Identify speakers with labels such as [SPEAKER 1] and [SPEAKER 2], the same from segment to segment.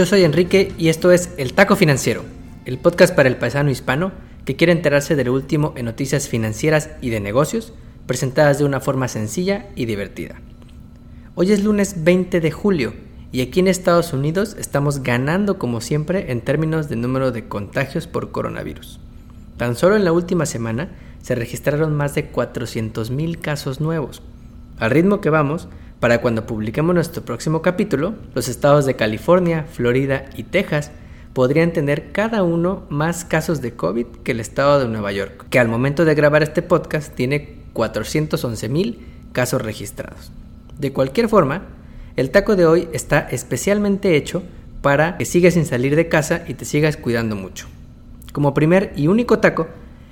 [SPEAKER 1] Yo soy Enrique y esto es El Taco Financiero, el podcast para el paisano hispano que quiere enterarse de lo último en noticias financieras y de negocios, presentadas de una forma sencilla y divertida. Hoy es lunes 20 de julio y aquí en Estados Unidos estamos ganando como siempre en términos de número de contagios por coronavirus. Tan solo en la última semana se registraron más de 400.000 casos nuevos. Al ritmo que vamos, para cuando publiquemos nuestro próximo capítulo, los estados de California, Florida y Texas podrían tener cada uno más casos de COVID que el estado de Nueva York, que al momento de grabar este podcast tiene 411.000 casos registrados. De cualquier forma, el taco de hoy está especialmente hecho para que sigas sin salir de casa y te sigas cuidando mucho. Como primer y único taco,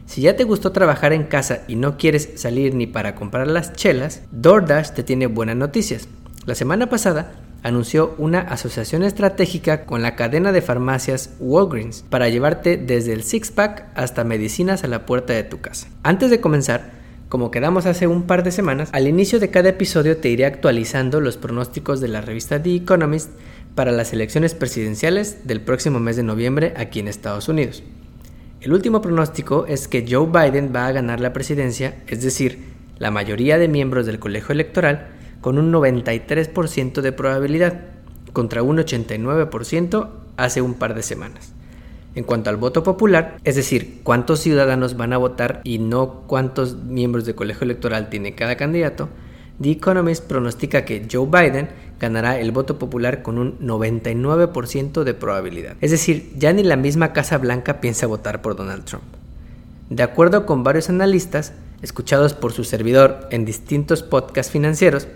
[SPEAKER 1] si ya te gustó trabajar en casa y no quieres salir ni para comprar las chelas, DoorDash te tiene buenas noticias. La semana pasada anunció una asociación estratégica con la cadena de farmacias Walgreens para llevarte desde el six pack hasta medicinas a la puerta de tu casa. Antes de comenzar, como quedamos hace un par de semanas, al inicio de cada episodio te iré actualizando los pronósticos de la revista The Economist para las elecciones presidenciales del próximo mes de noviembre aquí en Estados Unidos. El último pronóstico es que Joe Biden va a ganar la presidencia, es decir, la mayoría de miembros del colegio electoral, con un 93% de probabilidad, contra un 89% hace un par de semanas. En cuanto al voto popular, es decir, cuántos ciudadanos van a votar y no cuántos miembros del colegio electoral tiene cada candidato, The Economist pronostica que Joe Biden ganará el voto popular con un 99% de probabilidad. Es decir, ya ni la misma Casa Blanca piensa votar por Donald Trump. De acuerdo con varios analistas, escuchados por su servidor en distintos podcasts financieros,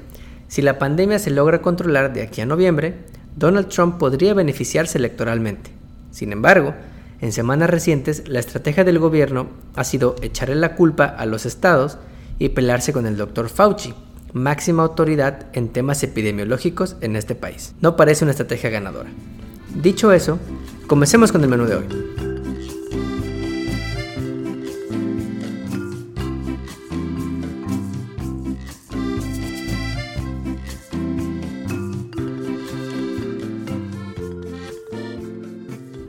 [SPEAKER 1] si la pandemia se logra controlar de aquí a noviembre, Donald Trump podría beneficiarse electoralmente. Sin embargo, en semanas recientes la estrategia del gobierno ha sido echarle la culpa a los estados y pelearse con el Dr. Fauci, máxima autoridad en temas epidemiológicos en este país. No parece una estrategia ganadora. Dicho eso, comencemos con el menú de hoy.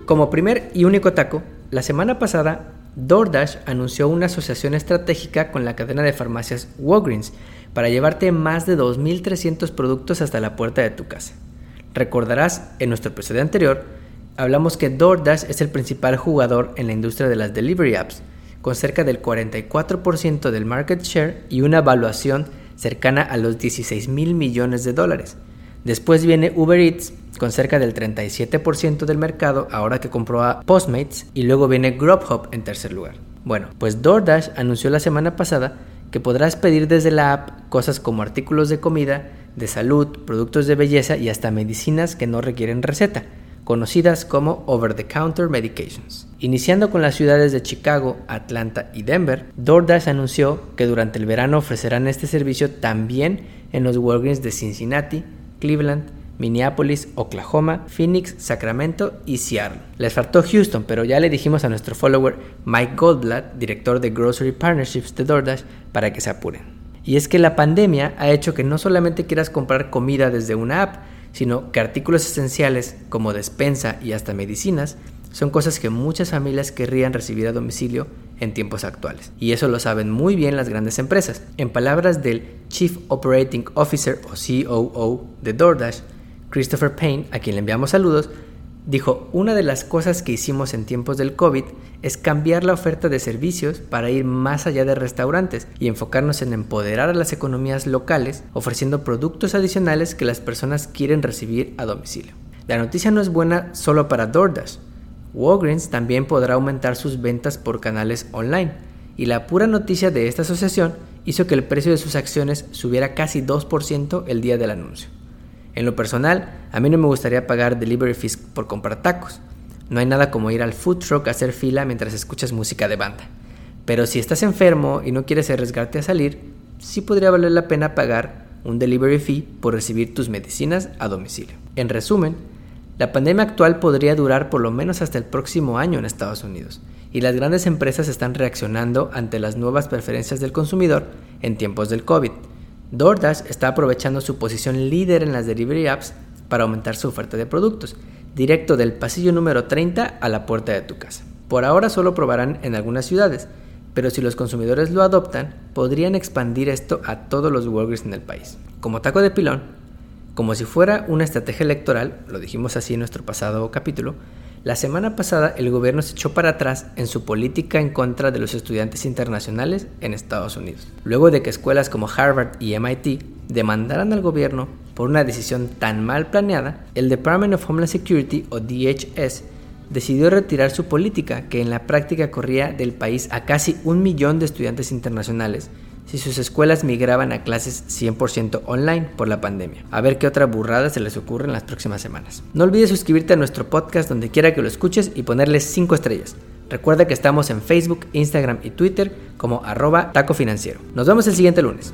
[SPEAKER 1] Como primer y único taco, la semana pasada DoorDash anunció una asociación estratégica con la cadena de farmacias Walgreens para llevarte más de 2.300 productos hasta la puerta de tu casa. Recordarás, en nuestro episodio anterior, hablamos que DoorDash es el principal jugador en la industria de las delivery apps, con cerca del 44% del market share y una evaluación cercana a los 16 mil millones de dólares. Después viene Uber Eats con cerca del 37% del mercado ahora que compró a Postmates y luego viene Grubhub en tercer lugar. Bueno, pues DoorDash anunció la semana pasada que podrás pedir desde la app cosas como artículos de comida, de salud, productos de belleza y hasta medicinas que no requieren receta, conocidas como over-the-counter medications. Iniciando con las ciudades de Chicago, Atlanta y Denver, DoorDash anunció que durante el verano ofrecerán este servicio también en los Walgreens de Cincinnati, Cleveland, Minneapolis, Oklahoma, Phoenix, Sacramento y Seattle. Les faltó Houston, pero ya le dijimos a nuestro follower Mike Goldblatt, director de Grocery Partnerships de DoorDash, para que se apuren. Y es que la pandemia ha hecho que no solamente quieras comprar comida desde una app, sino que artículos esenciales como despensa y hasta medicinas son cosas que muchas familias querrían recibir a domicilio en tiempos actuales. Y eso lo saben muy bien las grandes empresas. En palabras del Chief Operating Officer o COO de DoorDash, Christopher Payne, a quien le enviamos saludos, dijo, una de las cosas que hicimos en tiempos del COVID es cambiar la oferta de servicios para ir más allá de restaurantes y enfocarnos en empoderar a las economías locales ofreciendo productos adicionales que las personas quieren recibir a domicilio. La noticia no es buena solo para DoorDash. Walgreens también podrá aumentar sus ventas por canales online y la pura noticia de esta asociación hizo que el precio de sus acciones subiera casi 2% el día del anuncio. En lo personal, a mí no me gustaría pagar delivery fees por comprar tacos. No hay nada como ir al food truck a hacer fila mientras escuchas música de banda. Pero si estás enfermo y no quieres arriesgarte a salir, sí podría valer la pena pagar un delivery fee por recibir tus medicinas a domicilio. En resumen, la pandemia actual podría durar por lo menos hasta el próximo año en Estados Unidos, y las grandes empresas están reaccionando ante las nuevas preferencias del consumidor en tiempos del COVID DoorDash está aprovechando su posición líder en las delivery apps para aumentar su oferta de productos, directo del pasillo número 30 a la puerta de tu casa. Por ahora solo probarán en algunas ciudades, pero si los consumidores lo adoptan, podrían expandir esto a todos los Walgreens en el país. Como taco de pilón, como si fuera una estrategia electoral, lo dijimos así en nuestro pasado capítulo, la semana pasada el gobierno se echó para atrás en su política en contra de los estudiantes internacionales en Estados Unidos, luego de que escuelas como Harvard y MIT demandaran al gobierno por una decisión tan mal planeada, el Department of Homeland Security o DHS decidió retirar su política que en la práctica corría del país a casi un millón de estudiantes internacionales si sus escuelas migraban a clases 100% online por la pandemia. A ver qué otra burrada se les ocurre en las próximas semanas. No olvides suscribirte a nuestro podcast donde quiera que lo escuches y ponerle 5 estrellas. Recuerda que estamos en Facebook, Instagram y Twitter como arroba taco financiero. Nos vemos el siguiente lunes.